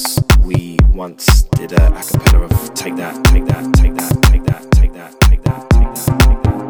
once we once did a acapella of take that, take that, take that, take that, take that, take that, take that, take that.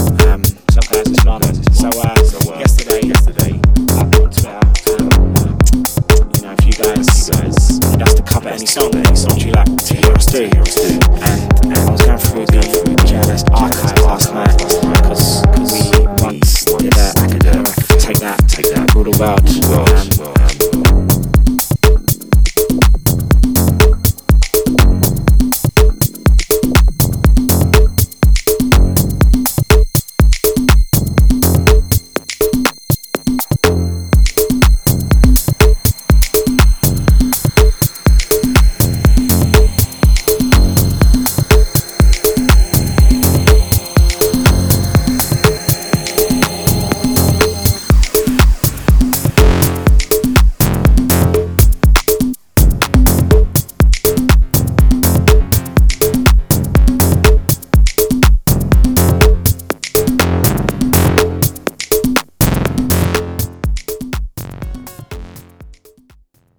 to hear